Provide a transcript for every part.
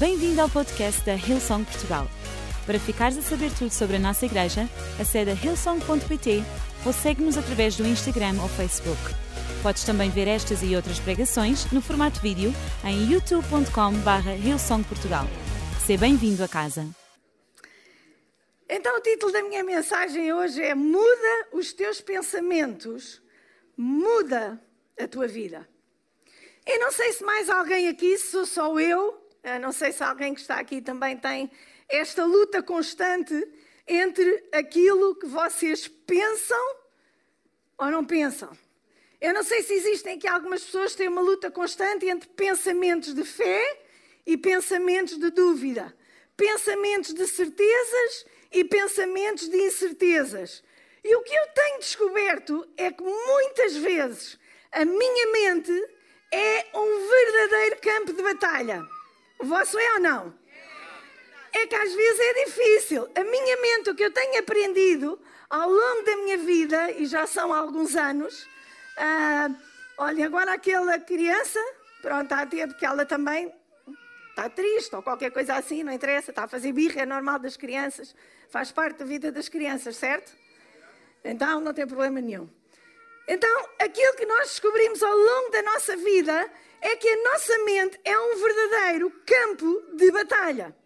Bem-vindo ao podcast da Hillsong Portugal. Para ficares a saber tudo sobre a nossa igreja, acede a hillsong.pt ou segue-nos através do Instagram ou Facebook. Podes também ver estas e outras pregações no formato vídeo em youtube.com.br hillsongportugal. Seja bem-vindo a casa. Então, o título da minha mensagem hoje é Muda os teus pensamentos, muda a tua vida. Eu não sei se mais alguém aqui, se sou só eu, não sei se alguém que está aqui também tem esta luta constante entre aquilo que vocês pensam ou não pensam. Eu não sei se existem aqui algumas pessoas que têm uma luta constante entre pensamentos de fé e pensamentos de dúvida, pensamentos de certezas e pensamentos de incertezas. E o que eu tenho descoberto é que muitas vezes a minha mente é um verdadeiro campo de batalha. Vosso é ou não? É que às vezes é difícil. A minha mente, o que eu tenho aprendido ao longo da minha vida, e já são alguns anos, uh, olha, agora aquela criança, pronto, está a ter, porque ela também está triste ou qualquer coisa assim, não interessa, está a fazer birra, é normal das crianças, faz parte da vida das crianças, certo? Então não tem problema nenhum. Então, aquilo que nós descobrimos ao longo da nossa vida é que a nossa mente é um verdadeiro campo de batalha.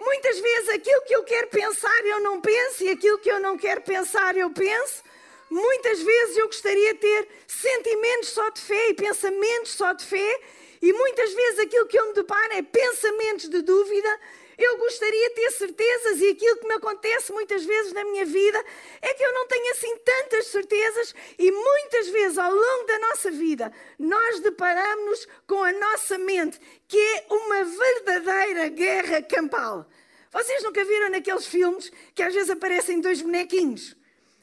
Muitas vezes aquilo que eu quero pensar eu não penso e aquilo que eu não quero pensar eu penso. Muitas vezes eu gostaria de ter sentimentos só de fé e pensamentos só de fé, e muitas vezes aquilo que eu me deparo é pensamentos de dúvida, eu gostaria de ter certezas e aquilo que me acontece muitas vezes na minha vida é que eu não tenho assim tantas certezas e muitas vezes ao longo da nossa vida nós deparamos-nos com a nossa mente, que é uma verdadeira guerra campal. Vocês nunca viram naqueles filmes que às vezes aparecem dois bonequinhos?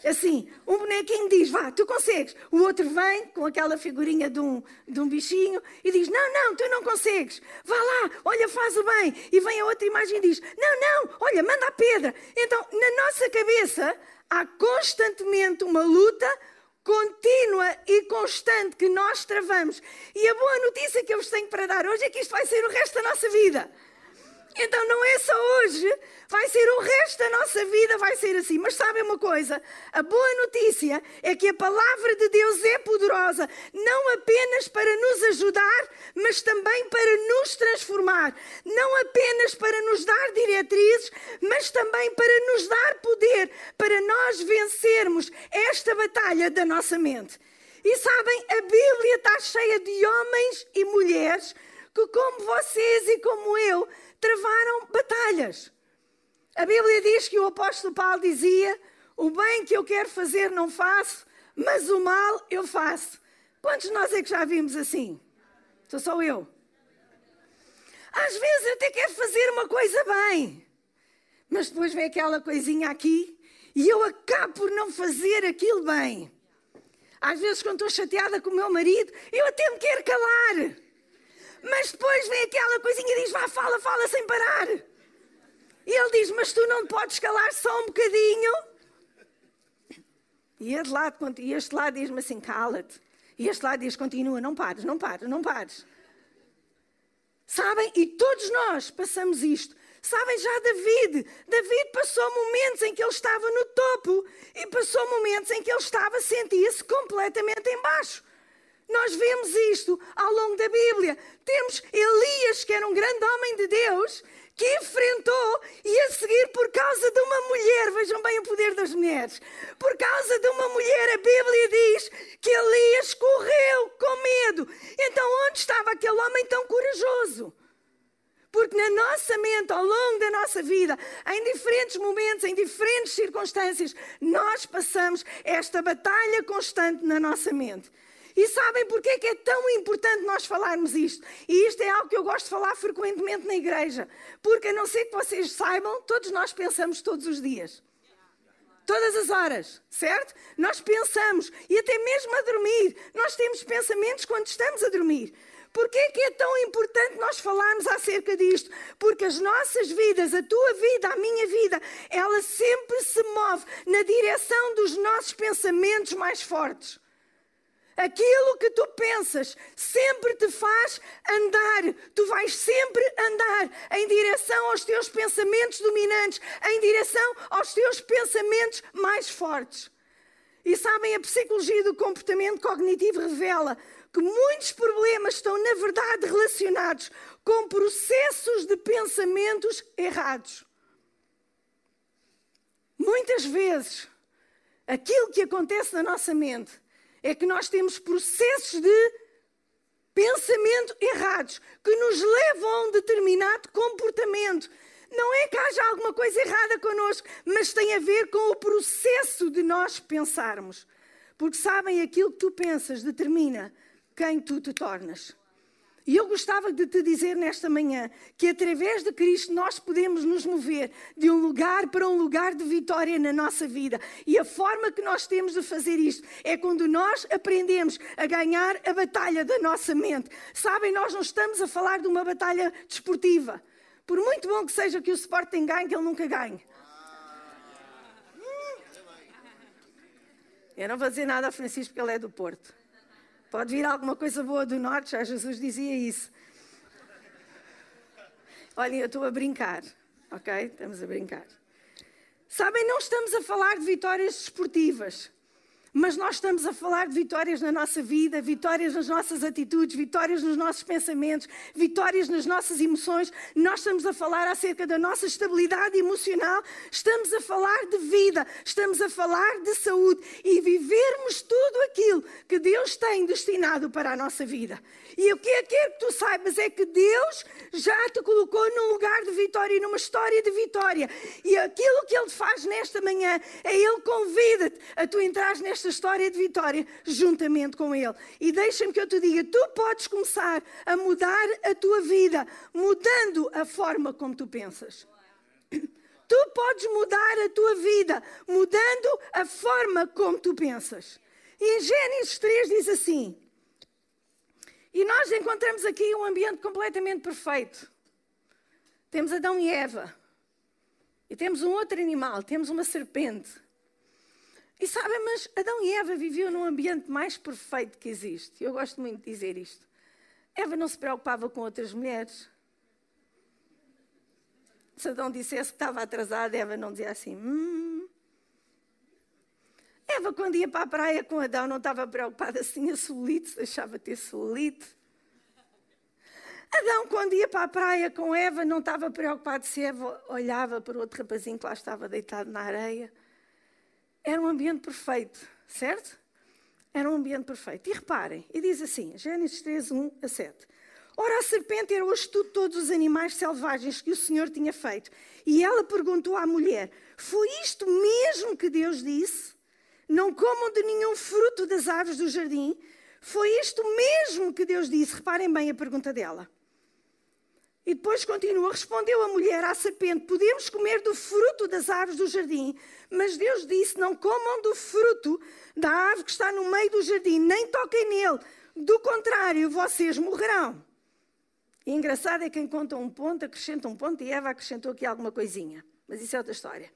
Assim, um bonequinho diz, vá, tu consegues. O outro vem com aquela figurinha de um, de um bichinho e diz, não, não, tu não consegues. Vá lá, olha, faz o bem. E vem a outra imagem e diz, não, não, olha, manda a pedra. Então, na nossa cabeça, há constantemente uma luta contínua e constante que nós travamos. E a boa notícia que eu vos tenho para dar hoje é que isto vai ser o resto da nossa vida. Então não é só hoje, vai ser o resto da nossa vida, vai ser assim. Mas sabem uma coisa? A boa notícia é que a palavra de Deus é poderosa, não apenas para nos ajudar, mas também para nos transformar. Não apenas para nos dar diretrizes, mas também para nos dar poder, para nós vencermos esta batalha da nossa mente. E sabem, a Bíblia está cheia de homens e mulheres que, como vocês e como eu, travaram batalhas. A Bíblia diz que o apóstolo Paulo dizia: O bem que eu quero fazer não faço, mas o mal eu faço. Quantos de nós é que já vimos assim? Sou só eu. Às vezes eu até quero fazer uma coisa bem, mas depois vem aquela coisinha aqui e eu acabo por não fazer aquilo bem. Às vezes, quando estou chateada com o meu marido, eu até me quero calar. Mas depois vem aquela coisinha e diz: vá, fala, fala sem parar. E ele diz: Mas tu não podes calar só um bocadinho. E este lado, este lado diz-me assim: cala-te. E este lado diz: continua, não pares, não pares, não pares. Sabem? E todos nós passamos isto. Sabem já David? David passou momentos em que ele estava no topo e passou momentos em que ele estava, sentia-se completamente embaixo. Nós vemos isto ao longo da Bíblia. Temos Elias, que era um grande homem de Deus, que enfrentou e a seguir por causa de uma mulher, vejam bem o poder das mulheres, por causa de uma mulher, a Bíblia diz que Elias correu com medo. Então, onde estava aquele homem tão corajoso? Porque na nossa mente, ao longo da nossa vida, em diferentes momentos, em diferentes circunstâncias, nós passamos esta batalha constante na nossa mente. E sabem porquê é que é tão importante nós falarmos isto? E isto é algo que eu gosto de falar frequentemente na igreja. Porque, a não ser que vocês saibam, todos nós pensamos todos os dias. Todas as horas, certo? Nós pensamos, e até mesmo a dormir, nós temos pensamentos quando estamos a dormir. Porquê que é tão importante nós falarmos acerca disto? Porque as nossas vidas, a tua vida, a minha vida, ela sempre se move na direção dos nossos pensamentos mais fortes. Aquilo que tu pensas sempre te faz andar. Tu vais sempre andar. em direção aos teus pensamentos dominantes, em direção aos teus pensamentos mais fortes. E sabem, a psicologia do comportamento cognitivo revela que muitos problemas estão, na verdade, relacionados com processos de pensamentos errados. Muitas vezes, aquilo que acontece na nossa mente é que nós temos processos de pensamento errados que nos levam a um determinado comportamento. Não é que haja alguma coisa errada connosco, mas tem a ver com o processo de nós pensarmos. Porque sabem, aquilo que tu pensas determina quem tu te tornas. E eu gostava de te dizer nesta manhã que através de Cristo nós podemos nos mover de um lugar para um lugar de vitória na nossa vida. E a forma que nós temos de fazer isto é quando nós aprendemos a ganhar a batalha da nossa mente. Sabem, nós não estamos a falar de uma batalha desportiva. Por muito bom que seja que o Sporting ganhe, que ele nunca ganhe. Eu não vou dizer nada a Francisco porque ele é do Porto. Pode vir alguma coisa boa do norte, já Jesus dizia isso. Olhem, eu estou a brincar, ok? Estamos a brincar. Sabem, não estamos a falar de vitórias desportivas. Mas nós estamos a falar de vitórias na nossa vida, vitórias nas nossas atitudes, vitórias nos nossos pensamentos, vitórias nas nossas emoções. Nós estamos a falar acerca da nossa estabilidade emocional, estamos a falar de vida, estamos a falar de saúde e vivermos tudo aquilo que Deus tem destinado para a nossa vida. E o que é que que tu saibas é que Deus já te colocou num lugar de vitória, numa história de vitória. E aquilo que Ele faz nesta manhã é Ele convida-te a tu entrar nesta esta história de vitória juntamente com Ele. E deixa-me que eu te diga: tu podes começar a mudar a tua vida, mudando a forma como tu pensas. Tu podes mudar a tua vida, mudando a forma como tu pensas. E em Gênesis 3 diz assim: E nós encontramos aqui um ambiente completamente perfeito. Temos Adão e Eva. E temos um outro animal, temos uma serpente. E sabem, mas Adão e Eva viviam num ambiente mais perfeito que existe. Eu gosto muito de dizer isto. Eva não se preocupava com outras mulheres. Se Adão dissesse que estava atrasado, Eva não dizia assim. Hum. Eva, quando ia para a praia com Adão, não estava preocupada se tinha solito, se deixava ter solito. Adão, quando ia para a praia com Eva, não estava preocupado se Eva olhava para outro rapazinho que lá estava deitado na areia. Era um ambiente perfeito, certo? Era um ambiente perfeito. E reparem, e diz assim, Gênesis 3, 1 a 7. Ora, a serpente era o estudo de todos os animais selvagens que o Senhor tinha feito. E ela perguntou à mulher: Foi isto mesmo que Deus disse? Não comam de nenhum fruto das árvores do jardim? Foi isto mesmo que Deus disse? Reparem bem a pergunta dela. E depois continua: Respondeu a mulher à serpente: Podemos comer do fruto das árvores do jardim, mas Deus disse: Não comam do fruto da árvore que está no meio do jardim, nem toquem nele, do contrário, vocês morrerão. E engraçado é quem conta um ponto, acrescenta um ponto, e Eva acrescentou aqui alguma coisinha, mas isso é outra história.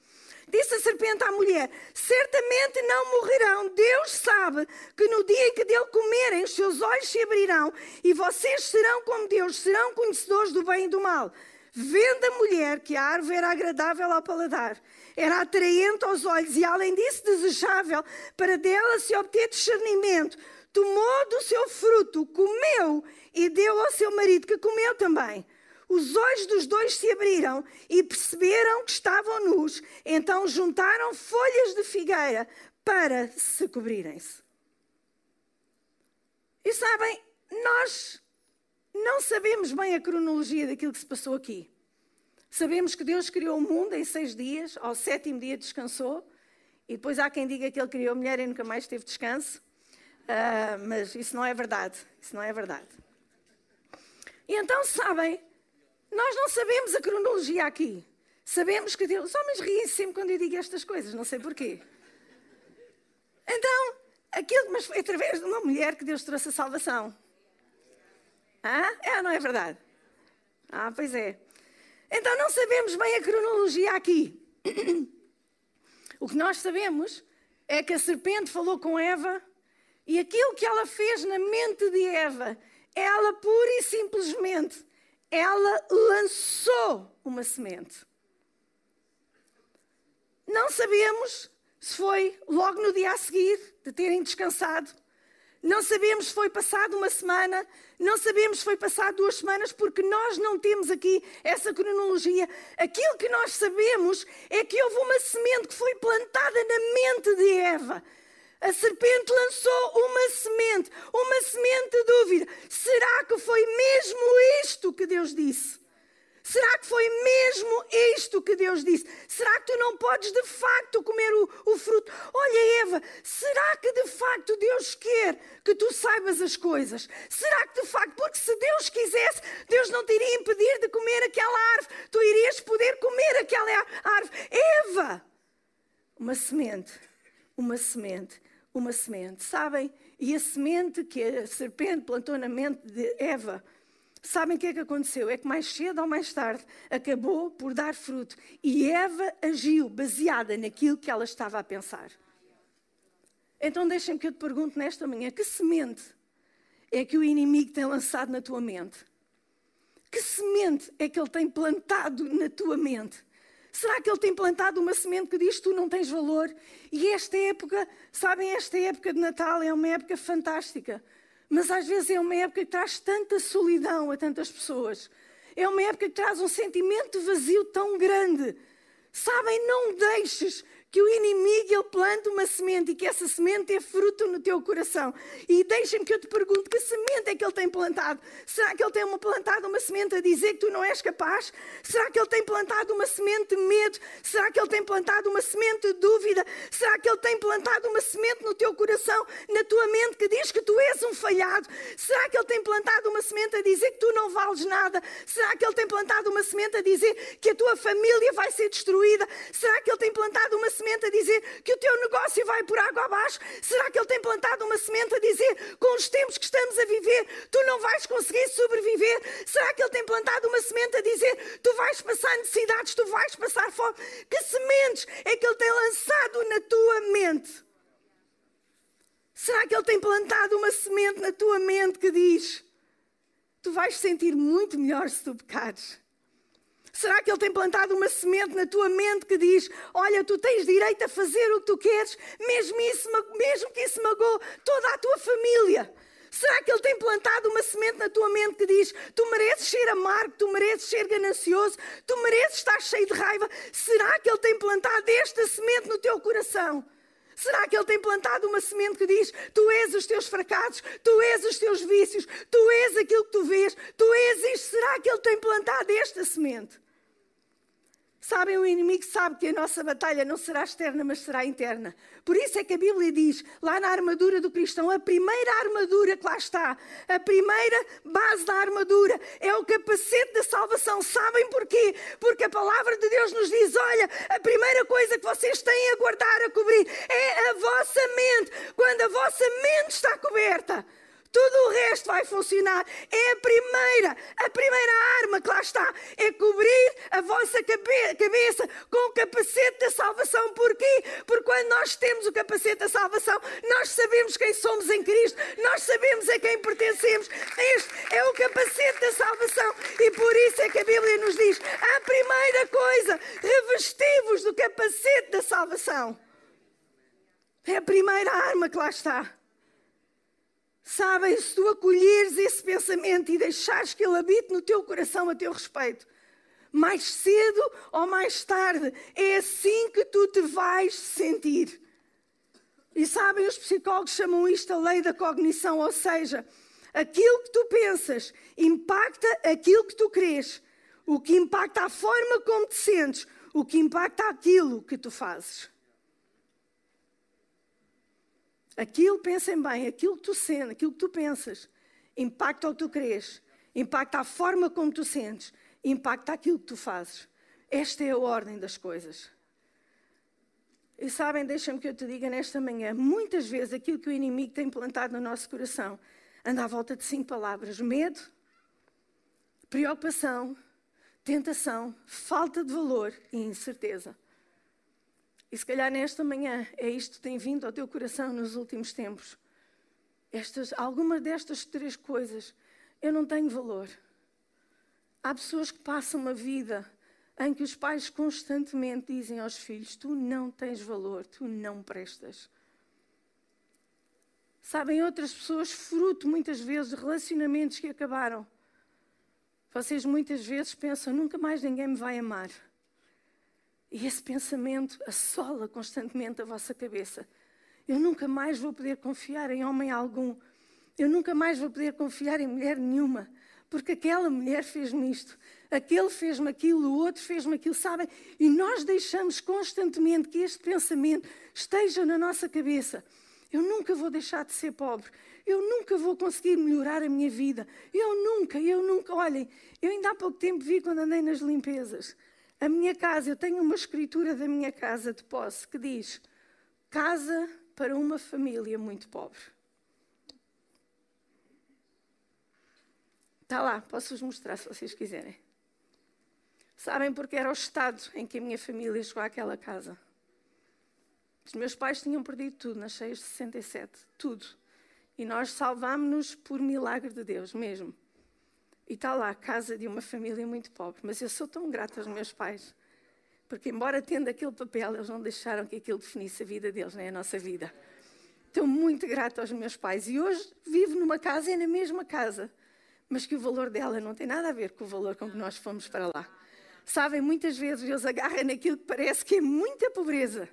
Disse a serpente à mulher: Certamente não morrerão. Deus sabe que no dia em que dele comerem, os seus olhos se abrirão e vocês serão como Deus, serão conhecedores do bem e do mal. Vendo a mulher que a árvore era agradável ao paladar, era atraente aos olhos e, além disso, desejável para dela se obter discernimento, tomou do seu fruto, comeu e deu ao seu marido, que comeu também. Os olhos dos dois se abriram e perceberam que estavam nus. Então juntaram folhas de figueira para se cobrirem-se. E sabem, nós não sabemos bem a cronologia daquilo que se passou aqui. Sabemos que Deus criou o mundo em seis dias, ao sétimo dia descansou, e depois há quem diga que Ele criou a mulher e nunca mais teve descanso. Uh, mas isso não é verdade. Isso não é verdade. E então, sabem, nós não sabemos a cronologia aqui. Sabemos que Deus. Os homens riem sempre quando eu digo estas coisas, não sei porquê. Então, aquilo, mas foi através de uma mulher que Deus trouxe a salvação. Ah, é ou não é verdade? Ah, pois é. Então não sabemos bem a cronologia aqui. O que nós sabemos é que a serpente falou com Eva e aquilo que ela fez na mente de Eva, ela pura e simplesmente ela lançou uma semente. Não sabemos se foi logo no dia a seguir de terem descansado. Não sabemos se foi passado uma semana, não sabemos se foi passado duas semanas, porque nós não temos aqui essa cronologia. Aquilo que nós sabemos é que houve uma semente que foi plantada na mente de Eva. A serpente lançou uma semente, uma semente de dúvida. Será que foi mesmo isto que Deus disse? Será que foi mesmo isto que Deus disse? Será que tu não podes de facto comer o, o, fruto? Olha, Eva, será que de facto Deus quer que tu saibas as coisas? Será que de facto, porque se Deus quisesse, Deus não te iria impedir de comer aquela árvore, tu irias poder comer aquela árvore. Eva, uma semente, uma semente, uma semente. Sabem? E a semente que a serpente plantou na mente de Eva Sabem o que é que aconteceu? É que mais cedo ou mais tarde acabou por dar fruto. E Eva agiu baseada naquilo que ela estava a pensar. Então deixem-me que eu te pergunte nesta manhã: que semente é que o inimigo tem lançado na tua mente? Que semente é que ele tem plantado na tua mente? Será que ele tem plantado uma semente que diz tu não tens valor? E esta época, sabem, esta época de Natal é uma época fantástica. Mas às vezes é uma época que traz tanta solidão a tantas pessoas. É uma época que traz um sentimento vazio tão grande. Sabem, não deixes que o inimigo ele planta uma semente e que essa semente é fruto no teu coração. E deixa-me que eu te pergunte que semente é que ele tem plantado? Será que ele tem uma, plantado uma semente a dizer que tu não és capaz? Será que ele tem plantado uma semente de medo? Será que ele tem plantado uma semente de dúvida? Será que ele tem plantado uma semente no teu coração, na tua mente, que diz que tu és um falhado? Será que ele tem plantado uma semente a dizer que tu não vales nada? Será que ele tem plantado uma semente a dizer que a tua família vai ser destruída? Será que ele tem plantado uma semente semente a dizer que o teu negócio vai por água abaixo? Será que Ele tem plantado uma semente a dizer com os tempos que estamos a viver tu não vais conseguir sobreviver? Será que Ele tem plantado uma semente a dizer tu vais passar necessidades, tu vais passar fome? Que sementes é que Ele tem lançado na tua mente? Será que Ele tem plantado uma semente na tua mente que diz tu vais sentir muito melhor se tu pecares? Será que Ele tem plantado uma semente na tua mente que diz: Olha, tu tens direito a fazer o que tu queres, mesmo, isso, mesmo que isso magoe toda a tua família? Será que Ele tem plantado uma semente na tua mente que diz: Tu mereces ser amargo, tu mereces ser ganancioso, tu mereces estar cheio de raiva? Será que Ele tem plantado esta semente no teu coração? Será que Ele tem plantado uma semente que diz: Tu és os teus fracassos, tu és os teus vícios, tu és aquilo que tu vês, tu és isto? Será que Ele tem plantado esta semente? Sabem, o inimigo sabe que a nossa batalha não será externa, mas será interna. Por isso é que a Bíblia diz, lá na armadura do cristão, a primeira armadura que lá está, a primeira base da armadura é o capacete da salvação. Sabem porquê? Porque a palavra de Deus nos diz: olha, a primeira coisa que vocês têm a guardar, a cobrir, é a vossa mente. Quando a vossa mente está coberta, tudo o resto vai funcionar. É a primeira, a primeira arma que lá está. É cobrir a vossa cabeça com o capacete da salvação. Porquê? Porque quando nós temos o capacete da salvação, nós sabemos quem somos em Cristo, nós sabemos a quem pertencemos. Este é o capacete da salvação. E por isso é que a Bíblia nos diz: a primeira coisa, revestivos do capacete da salvação. É a primeira arma que lá está. Sabem, se tu acolheres esse pensamento e deixares que ele habite no teu coração a teu respeito, mais cedo ou mais tarde, é assim que tu te vais sentir. E sabem, os psicólogos chamam isto a lei da cognição, ou seja, aquilo que tu pensas impacta aquilo que tu crês, o que impacta a forma como te sentes, o que impacta aquilo que tu fazes. Aquilo, pensem bem, aquilo que tu sentes, aquilo que tu pensas, impacta o que tu crês, impacta a forma como tu sentes, impacta aquilo que tu fazes. Esta é a ordem das coisas. E sabem, deixa-me que eu te diga nesta manhã, muitas vezes aquilo que o inimigo tem plantado no nosso coração anda à volta de cinco palavras: medo, preocupação, tentação, falta de valor e incerteza. E se calhar nesta manhã é isto que tem vindo ao teu coração nos últimos tempos. Estas, alguma destas três coisas, eu não tenho valor. Há pessoas que passam uma vida em que os pais constantemente dizem aos filhos: Tu não tens valor, tu não prestas. Sabem, outras pessoas, fruto muitas vezes de relacionamentos que acabaram. Vocês muitas vezes pensam: nunca mais ninguém me vai amar. E esse pensamento assola constantemente a vossa cabeça. Eu nunca mais vou poder confiar em homem algum. Eu nunca mais vou poder confiar em mulher nenhuma. Porque aquela mulher fez-me isto, aquele fez-me aquilo, o outro fez-me aquilo, sabem? E nós deixamos constantemente que este pensamento esteja na nossa cabeça. Eu nunca vou deixar de ser pobre. Eu nunca vou conseguir melhorar a minha vida. Eu nunca, eu nunca. Olhem, eu ainda há pouco tempo vi quando andei nas limpezas. A minha casa, eu tenho uma escritura da minha casa de posse que diz: Casa para uma família muito pobre. Está lá, posso-vos mostrar se vocês quiserem. Sabem porque era o estado em que a minha família chegou àquela casa. Os meus pais tinham perdido tudo nas cheias de 67, tudo. E nós salvámos-nos por milagre de Deus mesmo. E está lá a casa de uma família muito pobre. Mas eu sou tão grata aos meus pais. Porque, embora tendo aquele papel, eles não deixaram que aquilo definisse a vida deles, nem a nossa vida. Estou muito grata aos meus pais. E hoje vivo numa casa, é na mesma casa mas que o valor dela não tem nada a ver com o valor com que nós fomos para lá. Sabem, muitas vezes Deus agarra naquilo que parece que é muita pobreza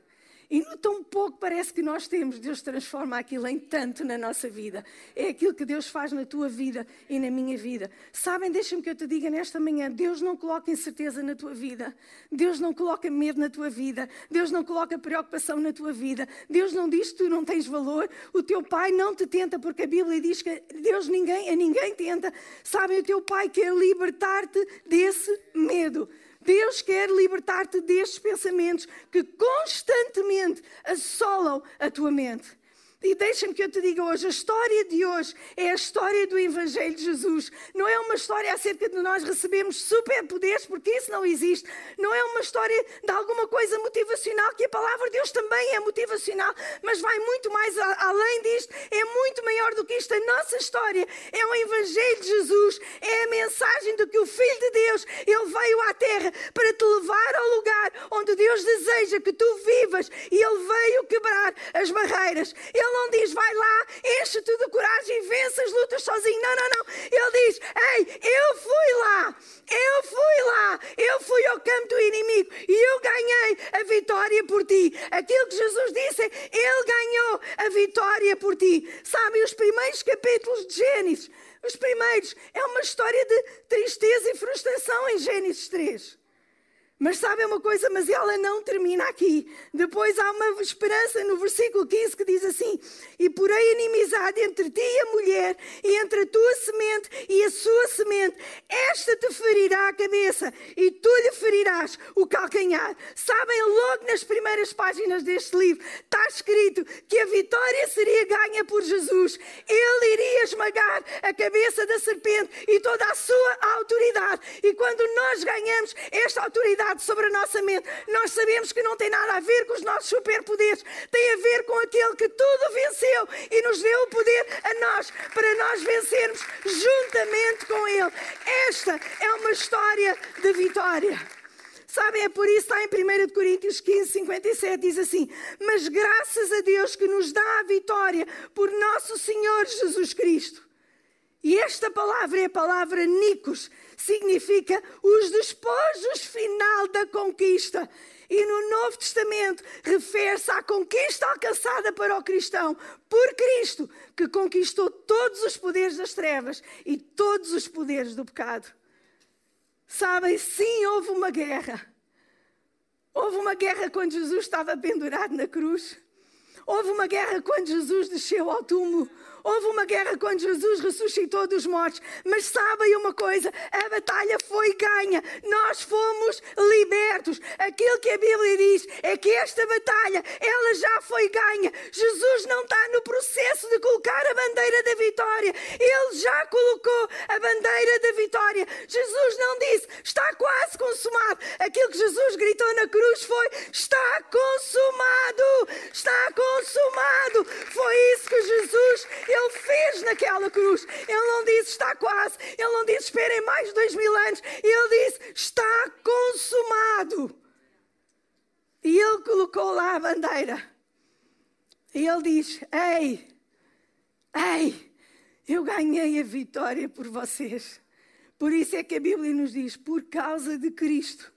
e no tão pouco parece que nós temos, Deus transforma aquilo em tanto na nossa vida. É aquilo que Deus faz na tua vida e na minha vida. Sabem, deixa-me que eu te diga nesta manhã: Deus não coloca incerteza na tua vida. Deus não coloca medo na tua vida. Deus não coloca preocupação na tua vida. Deus não diz que tu não tens valor. O teu pai não te tenta, porque a Bíblia diz que Deus ninguém, a ninguém tenta. Sabem, o teu pai quer libertar-te desse medo. Deus quer libertar-te destes pensamentos que constantemente assolam a tua mente. E deixa-me que eu te diga hoje, a história de hoje é a história do Evangelho de Jesus. Não é uma história acerca de nós recebemos superpoderes, porque isso não existe. Não é uma história de alguma coisa motivacional, que a palavra de Deus também é motivacional, mas vai muito mais além disto, é muito maior do que isto. A nossa história é o Evangelho de Jesus, é a mensagem de que o Filho de Deus, ele veio à terra para te levar ao lugar onde Deus deseja que tu vivas e ele veio quebrar as barreiras. Ele não diz, vai lá, enche-te de coragem e vence as lutas sozinho. Não, não, não. Ele diz, ei, eu fui lá, eu fui lá, eu fui ao campo do inimigo e eu ganhei a vitória por ti. Aquilo que Jesus disse, ele ganhou a vitória por ti. Sabe, os primeiros capítulos de Gênesis, os primeiros, é uma história de tristeza e frustração em Gênesis 3. Mas sabe uma coisa? Mas ela não termina aqui. Depois há uma esperança no versículo 15 que diz assim: E porém inimizade entre ti e a mulher, e entre a tua semente e a sua semente. Esta te ferirá a cabeça, e tu lhe ferirás o calcanhar. Sabem, logo nas primeiras páginas deste livro está escrito que a vitória seria ganha por Jesus. Ele iria esmagar a cabeça da serpente e toda a sua autoridade. E quando nós ganhamos esta autoridade, sobre a nossa mente. Nós sabemos que não tem nada a ver com os nossos superpoderes, tem a ver com aquele que tudo venceu e nos deu o poder a nós, para nós vencermos juntamente com Ele. Esta é uma história de vitória. Sabem, é por isso está em 1 Coríntios 15, 57, diz assim: Mas graças a Deus que nos dá a vitória por nosso Senhor Jesus Cristo. E esta palavra é a palavra Nicos, significa os despojos final da conquista. E no Novo Testamento refere-se à conquista alcançada para o cristão por Cristo, que conquistou todos os poderes das trevas e todos os poderes do pecado. Sabem, sim, houve uma guerra. Houve uma guerra quando Jesus estava pendurado na cruz. Houve uma guerra quando Jesus desceu ao túmulo. Houve uma guerra quando Jesus ressuscitou dos mortos. Mas sabem uma coisa: a batalha foi ganha. Nós fomos libertos. Aquilo que a Bíblia diz é que esta batalha, ela já foi ganha. Jesus não está no processo de colocar a bandeira da vitória. Ele já colocou a bandeira da vitória. Jesus não disse, está quase consumado. Aquilo que Jesus gritou na cruz foi: está consumado. Está consumado. Foi isso que Jesus ele fez naquela cruz. Ele não disse está quase. Ele não disse esperem mais dois mil anos e está consumado. E ele colocou lá a bandeira. E ele diz: Ei, ei, eu ganhei a vitória por vocês. Por isso é que a Bíblia nos diz: por causa de Cristo,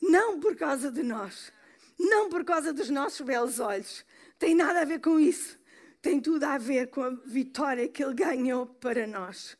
não por causa de nós, não por causa dos nossos belos olhos. Tem nada a ver com isso. Tem tudo a ver com a vitória que Ele ganhou para nós.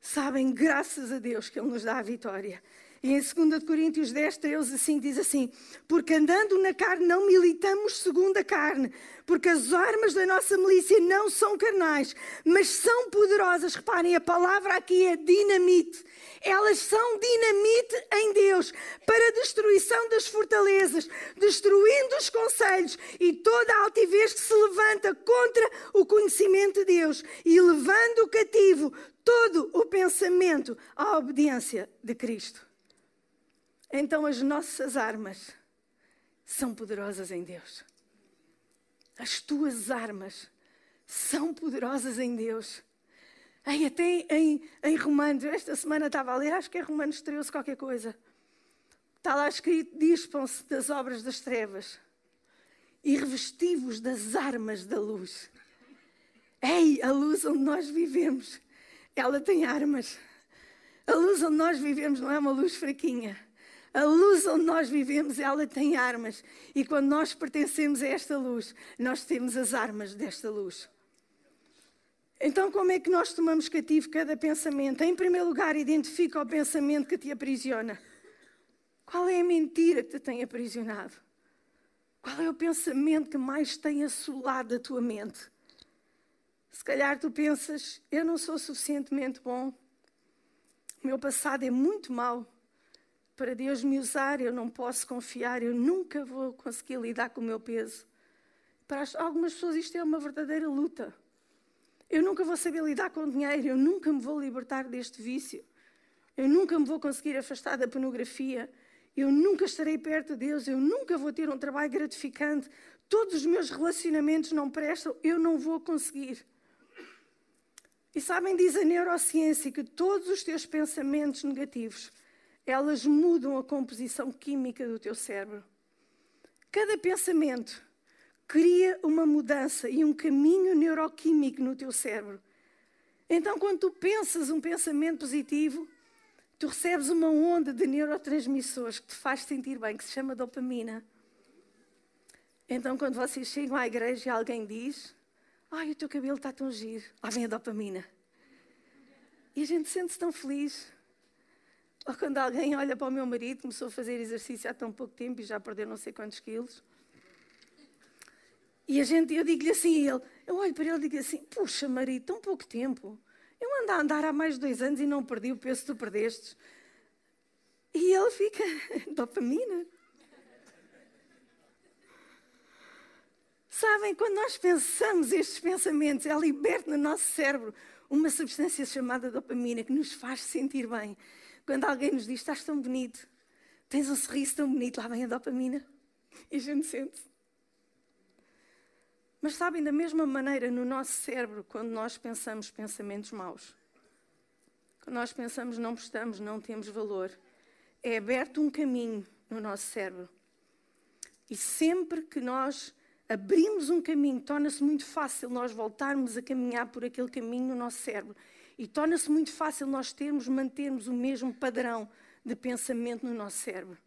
Sabem, graças a Deus que Ele nos dá a vitória. E em 2 Coríntios 10, 13, assim, diz assim: Porque andando na carne não militamos segundo a carne, porque as armas da nossa milícia não são carnais, mas são poderosas. Reparem, a palavra aqui é dinamite. Elas são dinamite em Deus para a destruição das fortalezas, destruindo os conselhos e toda a altivez que se levanta contra o conhecimento de Deus e levando cativo todo o pensamento à obediência de Cristo. Então as nossas armas são poderosas em Deus. As tuas armas são poderosas em Deus. Ei, até em, em Romanos, esta semana estava a ler, acho que é Romanos 13, qualquer coisa. Está lá escrito: dispam-se das obras das trevas e revestivos das armas da luz. Ei, a luz onde nós vivemos, ela tem armas. A luz onde nós vivemos não é uma luz fraquinha. A luz onde nós vivemos, ela tem armas. E quando nós pertencemos a esta luz, nós temos as armas desta luz. Então, como é que nós tomamos cativo cada pensamento? Em primeiro lugar, identifica o pensamento que te aprisiona. Qual é a mentira que te tem aprisionado? Qual é o pensamento que mais tem assolado a tua mente? Se calhar tu pensas, eu não sou suficientemente bom, o meu passado é muito mau, para Deus me usar, eu não posso confiar, eu nunca vou conseguir lidar com o meu peso. Para algumas pessoas isto é uma verdadeira luta. Eu nunca vou saber lidar com o dinheiro, eu nunca me vou libertar deste vício. Eu nunca me vou conseguir afastar da pornografia. Eu nunca estarei perto de Deus, eu nunca vou ter um trabalho gratificante. Todos os meus relacionamentos não prestam, eu não vou conseguir. E sabem, diz a neurociência que todos os teus pensamentos negativos elas mudam a composição química do teu cérebro. Cada pensamento cria uma mudança e um caminho neuroquímico no teu cérebro. Então, quando tu pensas um pensamento positivo, tu recebes uma onda de neurotransmissores que te faz sentir bem, que se chama dopamina. Então, quando vocês chegam à igreja e alguém diz: Ai, o teu cabelo está tão giro, lá vem a dopamina. E a gente sente-se tão feliz. Ou quando alguém olha para o meu marido, começou a fazer exercício há tão pouco tempo e já perdeu não sei quantos quilos. E a gente, eu digo-lhe assim ele, eu olho para ele e digo assim, puxa marido, tão pouco tempo. Eu ando a andar há mais de dois anos e não perdi o peso que tu perdeste. E ele fica, dopamina. Sabem, quando nós pensamos estes pensamentos, é liberta no nosso cérebro uma substância chamada dopamina que nos faz sentir bem. Quando alguém nos diz, estás tão bonito, tens um sorriso tão bonito, lá vem a dopamina. E a gente sente. Mas sabem, da mesma maneira, no nosso cérebro, quando nós pensamos pensamentos maus, quando nós pensamos não prestamos, não temos valor, é aberto um caminho no nosso cérebro. E sempre que nós abrimos um caminho, torna-se muito fácil nós voltarmos a caminhar por aquele caminho no nosso cérebro e torna-se muito fácil nós termos, mantermos o mesmo padrão de pensamento no nosso cérebro.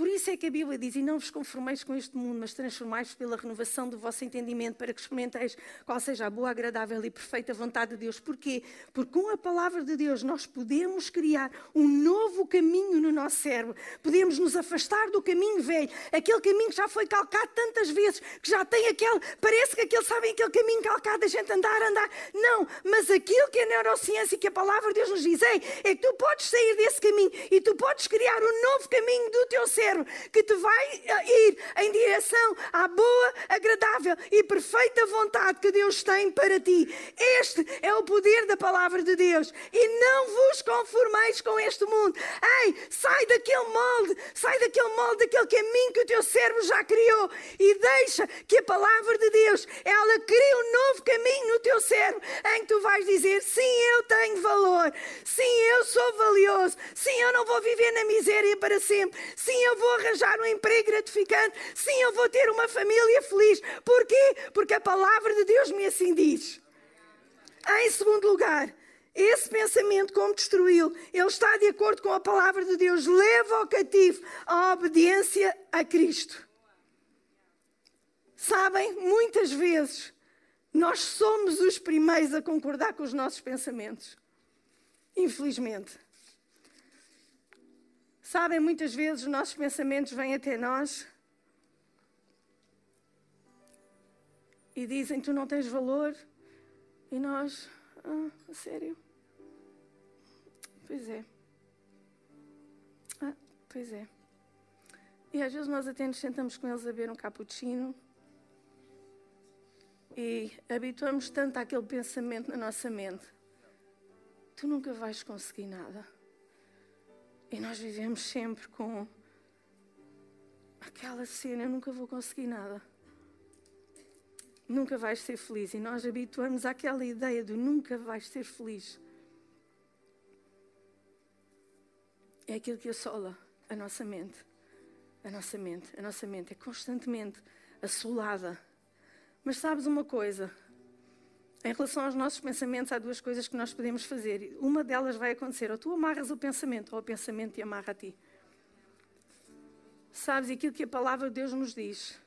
Por isso é que a Bíblia diz: E não vos conformeis com este mundo, mas transformais pela renovação do vosso entendimento, para que experimenteis qual seja a boa, agradável e perfeita vontade de Deus. Porquê? Porque com a palavra de Deus nós podemos criar um novo caminho no nosso cérebro. Podemos nos afastar do caminho velho, aquele caminho que já foi calcado tantas vezes, que já tem aquele. Parece que aquele, sabem, aquele caminho calcado, a gente andar, andar. Não, mas aquilo que a neurociência e que a palavra de Deus nos diz é, é que tu podes sair desse caminho e tu podes criar um novo caminho do teu cérebro que te vai eh, ir em direção à boa, agradável e perfeita vontade que Deus tem para ti. Este é o poder da palavra de Deus. E não vos conformeis com este mundo. Ei, sai daquele molde, sai daquele molde, daquele caminho que o teu cérebro já criou e deixa que a palavra de Deus, ela crie um novo caminho no teu cérebro em que tu vais dizer: sim, eu tenho valor, sim, eu sou valioso, sim, eu não vou viver na miséria para sempre, sim, eu vou arranjar um emprego gratificante, sim, eu vou ter uma família feliz. Porquê? Porque a palavra de Deus me assim diz. Em segundo lugar, esse pensamento, como destruí-lo, ele está de acordo com a palavra de Deus, leva ao cativo a obediência a Cristo. Sabem, muitas vezes nós somos os primeiros a concordar com os nossos pensamentos. Infelizmente. Sabem, muitas vezes os nossos pensamentos vêm até nós e dizem: Tu não tens valor. E nós, ah, a sério? Pois é. Ah, pois é. E às vezes nós até nos sentamos com eles a beber um cappuccino e habituamos tanto àquele pensamento na nossa mente: tu nunca vais conseguir nada. E nós vivemos sempre com aquela cena: eu nunca vou conseguir nada. Nunca vais ser feliz. E nós habituamos àquela ideia de nunca vais ser feliz. é aquilo que assola a nossa mente. A nossa mente, a nossa mente é constantemente assolada. Mas sabes uma coisa? Em relação aos nossos pensamentos, há duas coisas que nós podemos fazer. Uma delas vai acontecer: ou tu amarras o pensamento, ou o pensamento te amarra a ti. Sabes aquilo que a palavra de Deus nos diz?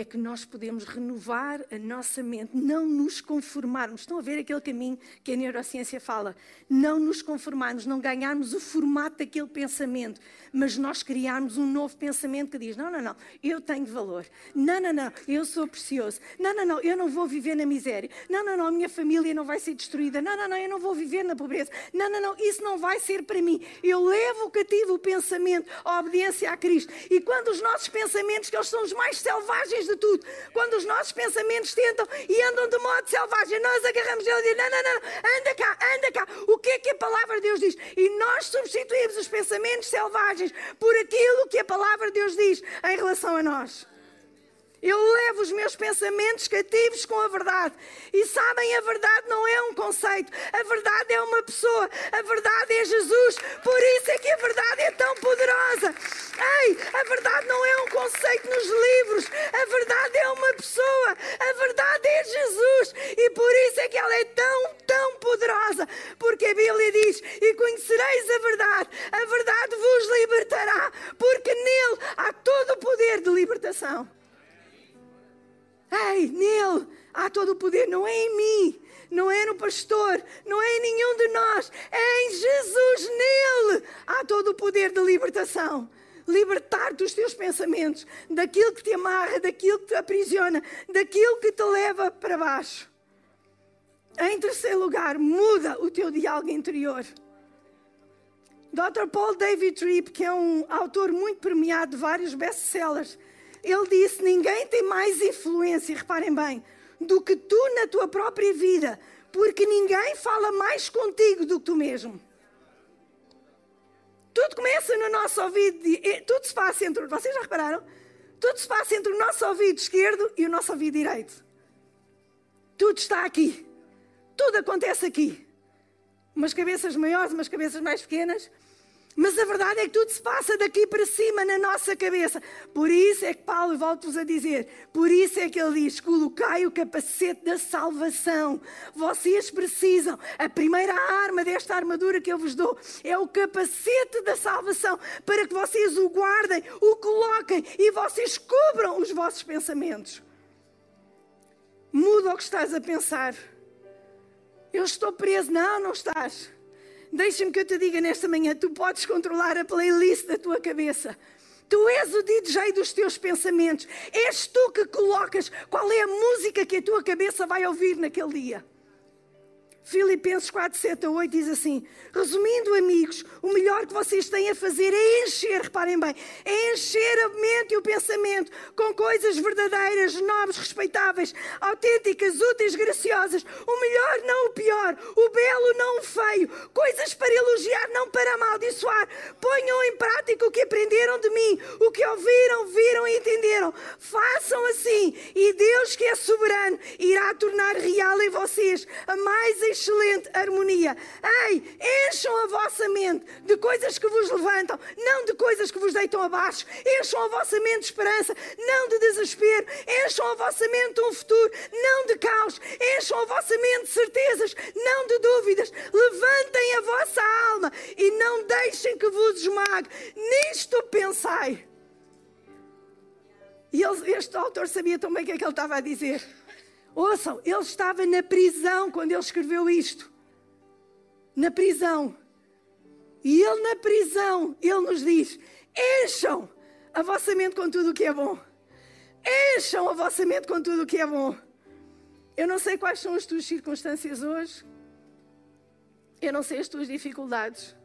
É que nós podemos renovar a nossa mente, não nos conformarmos. Estão a ver aquele caminho que a neurociência fala? Não nos conformarmos, não ganharmos o formato daquele pensamento, mas nós criarmos um novo pensamento que diz: não, não, não, eu tenho valor. Não, não, não, eu sou precioso. Não, não, não, eu não vou viver na miséria. Não, não, não, a minha família não vai ser destruída. Não, não, não, eu não vou viver na pobreza. Não, não, não, isso não vai ser para mim. Eu levo cativo o pensamento, a obediência a Cristo. E quando os nossos pensamentos, que eles são os mais selvagens de tudo. Quando os nossos pensamentos tentam e andam de modo selvagem, nós agarramos ele e dizemos: não, não, não, anda cá, anda cá. O que é que a palavra de Deus diz? E nós substituímos os pensamentos selvagens por aquilo que a palavra de Deus diz em relação a nós. Eu levo os meus pensamentos cativos com a verdade. E sabem, a verdade não é um conceito, a verdade é uma pessoa, a verdade é Jesus. Por isso é que a verdade é tão poderosa. Ei, a verdade não é um conceito nos livros, a verdade é uma pessoa, a verdade é Jesus. E por isso é que ela é tão, tão poderosa. Porque a Bíblia diz: E conhecereis a verdade, a verdade vos libertará, porque nele há todo o poder de libertação. Ei, nele há todo o poder, não é em mim, não é no pastor, não é em nenhum de nós, é em Jesus, nele há todo o poder de libertação. Libertar dos teus pensamentos, daquilo que te amarra, daquilo que te aprisiona, daquilo que te leva para baixo. Em terceiro lugar, muda o teu diálogo interior. Dr. Paul David Tripp, que é um autor muito premiado de vários best-sellers, ele disse: Ninguém tem mais influência, reparem bem, do que tu na tua própria vida, porque ninguém fala mais contigo do que tu mesmo. Tudo começa no nosso ouvido, tudo se passa entre, vocês já repararam? Tudo se passa entre o nosso ouvido esquerdo e o nosso ouvido direito. Tudo está aqui. Tudo acontece aqui. Umas cabeças maiores, umas cabeças mais pequenas. Mas a verdade é que tudo se passa daqui para cima na nossa cabeça. Por isso é que Paulo volta-vos a dizer, por isso é que ele diz: colocai o capacete da salvação. Vocês precisam. A primeira arma desta armadura que eu vos dou é o capacete da salvação, para que vocês o guardem, o coloquem e vocês cubram os vossos pensamentos. Muda o que estás a pensar. Eu estou preso. Não, não estás. Deixa-me que eu te diga nesta manhã: tu podes controlar a playlist da tua cabeça. Tu és o DJ dos teus pensamentos. És tu que colocas qual é a música que a tua cabeça vai ouvir naquele dia. Filipenses 4, 7 a 8 diz assim: Resumindo, amigos, o melhor que vocês têm a fazer é encher, reparem bem, é encher a mente e o pensamento com coisas verdadeiras, nobres, respeitáveis, autênticas, úteis, graciosas. O melhor, não o pior, o belo, não o feio, coisas para elogiar, não para amaldiçoar. Ponham em prática o que aprenderam de mim, o que ouviram, viram e entenderam. Façam assim, e Deus, que é soberano, irá tornar real em vocês a mais excelente harmonia. Ei, encham a vossa mente de coisas que vos levantam, não de coisas que vos deitam abaixo. Encham a vossa mente de esperança, não de desespero. Encham a vossa mente de um futuro, não de caos. Encham a vossa mente de certezas, não de dúvidas. Levantem a vossa alma e não deixem que vos esmague. Nisto pensai. E este autor sabia também o que é que ele estava a dizer. Ouçam, ele estava na prisão quando ele escreveu isto. Na prisão. E ele na prisão, ele nos diz: encham a vossa mente com tudo o que é bom. Encham a vossa mente com tudo o que é bom. Eu não sei quais são as tuas circunstâncias hoje. Eu não sei as tuas dificuldades.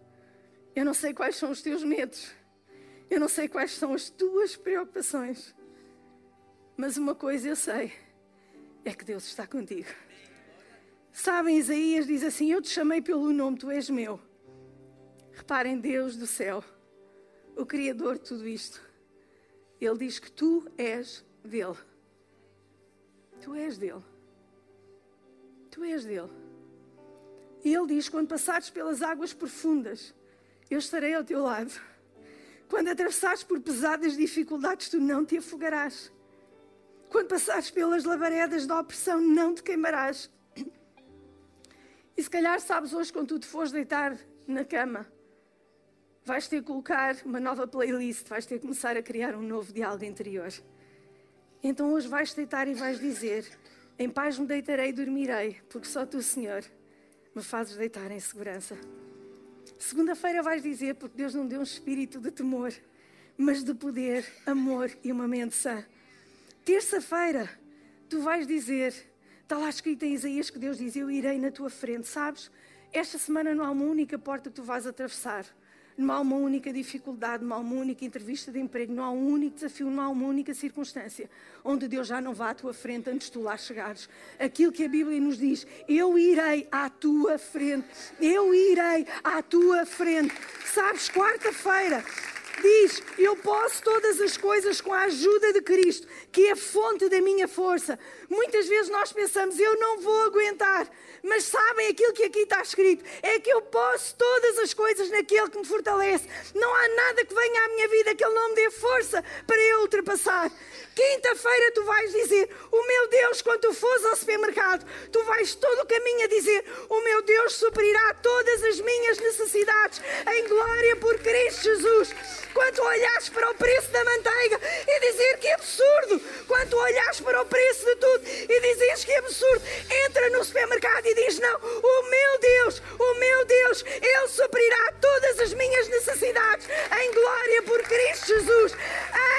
Eu não sei quais são os teus medos. Eu não sei quais são as tuas preocupações. Mas uma coisa eu sei é que Deus está contigo. Sabem, Isaías diz assim: Eu te chamei pelo nome, tu és meu. Reparem, Deus do céu, o Criador de tudo isto, Ele diz que tu és dele. Tu és dele. Tu és dele. E Ele diz: Quando passares pelas águas profundas, eu estarei ao teu lado. Quando atravessares por pesadas dificuldades, tu não te afogarás. Quando passares pelas lavaredas da opressão, não te queimarás. E se calhar sabes hoje, quando tu te fores deitar na cama, vais ter que colocar uma nova playlist, vais ter que começar a criar um novo diálogo interior. Então hoje vais deitar e vais dizer: Em paz me deitarei e dormirei, porque só tu, Senhor, me fazes deitar em segurança. Segunda-feira vais dizer: Porque Deus não deu um espírito de temor, mas de poder, amor e uma mente sã. Terça-feira, tu vais dizer, está lá escrito em Isaías que Deus diz: Eu irei na tua frente, sabes? Esta semana não há uma única porta que tu vais atravessar. Não há uma única dificuldade, não há uma única entrevista de emprego, não há um único desafio, não há uma única circunstância onde Deus já não vá à tua frente antes de tu lá chegares. Aquilo que a Bíblia nos diz, eu irei à tua frente, eu irei à tua frente. Sabes, quarta-feira, diz: Eu posso todas as coisas com a ajuda de Cristo, que é a fonte da minha força. Muitas vezes nós pensamos: Eu não vou aguentar. Mas sabem aquilo que aqui está escrito? É que eu posso todas as coisas naquele que me fortalece. Não há nada que venha à minha vida que Ele não me dê força para eu ultrapassar. Quinta-feira tu vais dizer: O meu Deus, quando tu fores ao supermercado, tu vais todo o caminho a dizer: O meu Deus suprirá todas as minhas necessidades em glória por Cristo Jesus. Quando olhas para o preço da manteiga e dizer que é absurdo, quando olhas para o preço de tudo e dizes que é absurdo, entra no supermercado e diz: Não, o meu Deus, o meu Deus, Ele suprirá todas as minhas necessidades em glória por Cristo Jesus.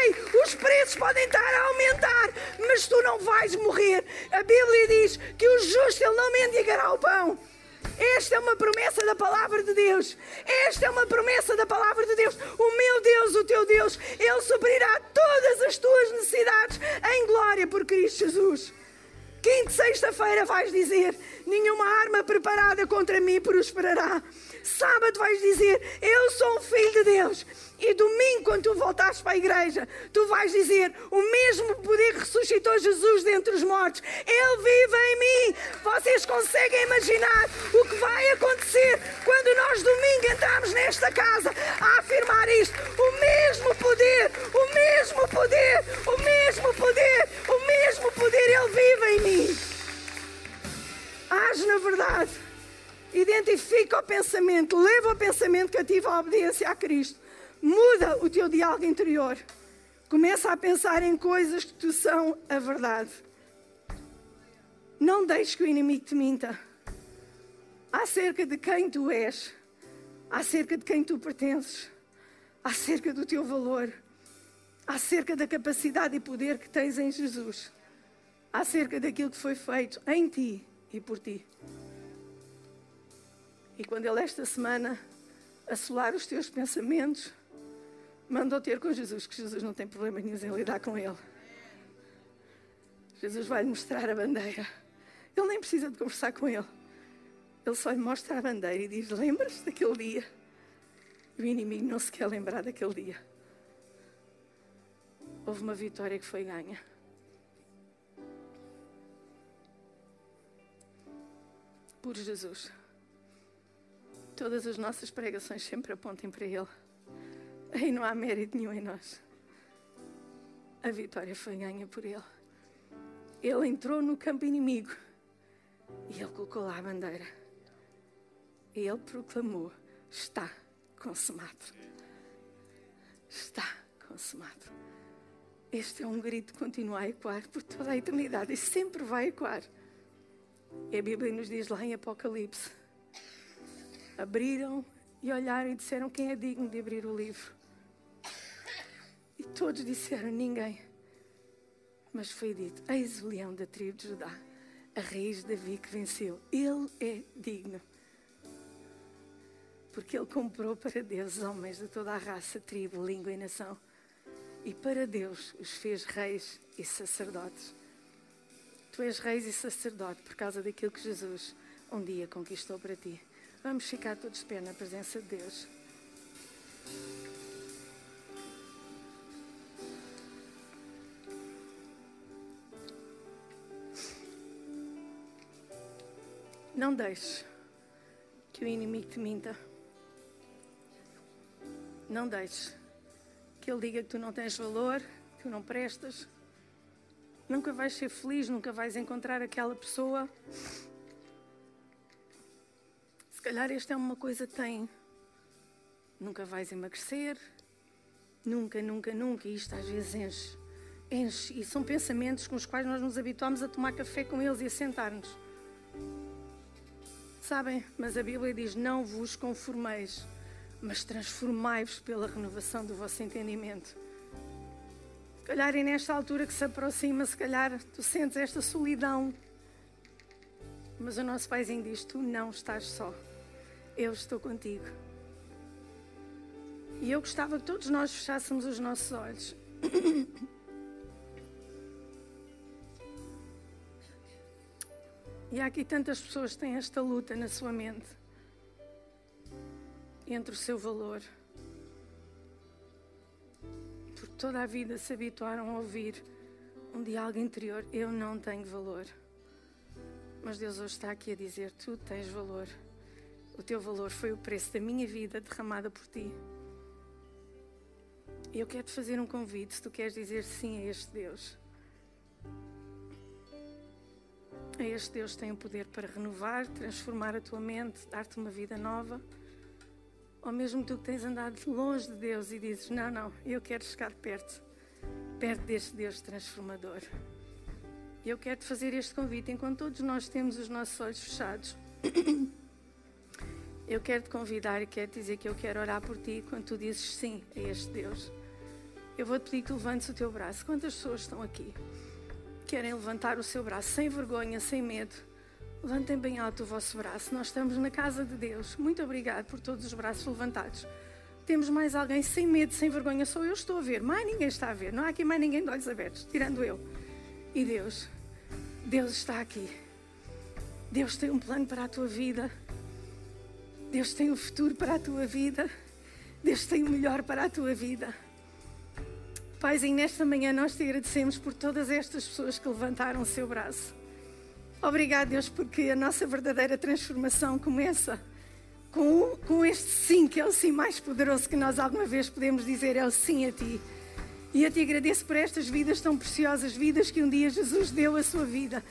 Ei, os preços podem estar a aumentar, mas tu não vais morrer. A Bíblia diz que o justo ele não mendigará o pão. Esta é uma promessa da palavra de Deus. Esta é uma promessa da palavra de Deus. O meu Deus, o teu Deus, Ele suprirá todas as tuas necessidades em glória por Cristo Jesus. Quinta, sexta-feira vais dizer: nenhuma arma preparada contra mim prosperará. Sábado vais dizer: Eu sou um filho de Deus. E domingo, quando tu voltares para a igreja, tu vais dizer: O mesmo poder que ressuscitou Jesus dentre os mortos, Ele vive em mim. Vocês conseguem imaginar o que vai acontecer quando nós domingo entramos nesta casa a afirmar isto? O mesmo poder, pensamento, leva o pensamento cativo à obediência a Cristo. Muda o teu diálogo interior. Começa a pensar em coisas que tu são a verdade. Não deixes que o inimigo te minta acerca de quem tu és, acerca de quem tu pertences, acerca do teu valor, acerca da capacidade e poder que tens em Jesus, acerca daquilo que foi feito em ti e por ti. E quando Ele, esta semana, assolar os teus pensamentos, manda-o ter com Jesus, que Jesus não tem problema nenhum em lidar com Ele. Jesus vai lhe mostrar a bandeira. Ele nem precisa de conversar com Ele. Ele só lhe mostra a bandeira e diz: Lembras daquele dia? E o inimigo não se quer lembrar daquele dia. Houve uma vitória que foi ganha. Por Jesus. Todas as nossas pregações sempre apontem para Ele. Aí não há mérito nenhum em nós. A vitória foi ganha por Ele. Ele entrou no campo inimigo e Ele colocou lá a bandeira. E Ele proclamou: Está consumado. Está consumado. Este é um grito que continua a ecoar por toda a eternidade e sempre vai ecoar. E a Bíblia nos diz lá em Apocalipse: abriram e olharam e disseram: Quem é digno de abrir o livro? E todos disseram: Ninguém. Mas foi dito: Eis o leão da tribo de Judá, a raiz de Davi que venceu. Ele é digno. Porque ele comprou para Deus homens de toda a raça, tribo, língua e nação. E para Deus os fez reis e sacerdotes. Tu és reis e sacerdote por causa daquilo que Jesus um dia conquistou para ti. Vamos ficar todos de pé na presença de Deus. Não deixes que o inimigo te minta. Não deixes que ele diga que tu não tens valor, que tu não prestas. Nunca vais ser feliz, nunca vais encontrar aquela pessoa. Calhar esta é uma coisa que tem. Nunca vais emagrecer. Nunca, nunca, nunca. E isto às vezes enche. Enche. E são pensamentos com os quais nós nos habituamos a tomar café com eles e a sentar-nos. Sabem? Mas a Bíblia diz: Não vos conformeis, mas transformai-vos pela renovação do vosso entendimento. Se calhar é nesta altura que se aproxima, se calhar tu sentes esta solidão. Mas o nosso Paizinho diz: Tu não estás só, eu estou contigo. E eu gostava que todos nós fechássemos os nossos olhos. E há aqui tantas pessoas que têm esta luta na sua mente entre o seu valor. Por toda a vida se habituaram a ouvir um diálogo interior: Eu não tenho valor. Mas Deus hoje está aqui a dizer: Tu tens valor. O teu valor foi o preço da minha vida derramada por ti. E eu quero te fazer um convite se tu queres dizer sim a este Deus. A este Deus tem o poder para renovar, transformar a tua mente, dar-te uma vida nova. Ou mesmo tu que tens andado longe de Deus e dizes: Não, não, eu quero chegar perto, perto deste Deus transformador. Eu quero te fazer este convite, enquanto todos nós temos os nossos olhos fechados. Eu quero te convidar e quero dizer que eu quero orar por ti quando tu dizes sim a este Deus. Eu vou te pedir que levantes o teu braço. Quantas pessoas estão aqui? querem levantar o seu braço sem vergonha, sem medo, levantem bem alto o vosso braço. Nós estamos na casa de Deus. Muito obrigado por todos os braços levantados. Temos mais alguém sem medo, sem vergonha? Só eu estou a ver, mais ninguém está a ver. Não há aqui mais ninguém de olhos abertos, tirando eu. E Deus, Deus está aqui. Deus tem um plano para a tua vida. Deus tem um futuro para a tua vida. Deus tem o melhor para a tua vida. Paizinho, nesta manhã nós te agradecemos por todas estas pessoas que levantaram o seu braço. Obrigado, Deus, porque a nossa verdadeira transformação começa com, com este sim, que é o sim mais poderoso que nós alguma vez podemos dizer, é o sim a Ti. E eu te agradeço por estas vidas tão preciosas, vidas que um dia Jesus deu a sua vida.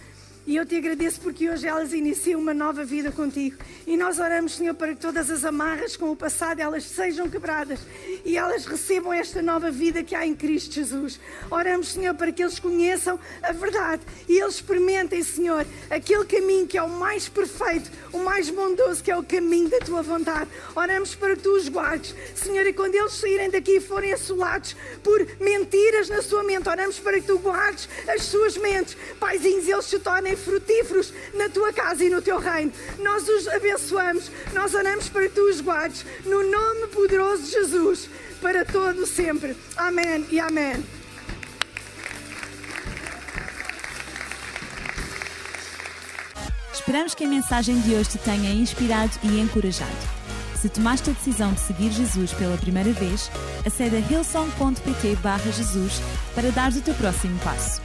E eu te agradeço porque hoje elas iniciam uma nova vida contigo. E nós oramos, Senhor, para que todas as amarras com o passado elas sejam quebradas e elas recebam esta nova vida que há em Cristo Jesus. Oramos, Senhor, para que eles conheçam a verdade e eles experimentem, Senhor, aquele caminho que é o mais perfeito, o mais bondoso, que é o caminho da tua vontade. Oramos para que tu os guardes, Senhor, e quando eles saírem daqui e forem assolados por mentiras na sua mente, oramos para que tu guardes as suas mentes. Paizinhos, eles se tornem frutíferos na tua casa e no teu reino. Nós os abençoamos, nós oramos para que tu os guardes, no nome poderoso de Jesus, para todo sempre. Amém e amém. Esperamos que a mensagem de hoje te tenha inspirado e encorajado. Se tomaste a decisão de seguir Jesus pela primeira vez, acede a hillsong.pt Jesus para dar o teu próximo passo.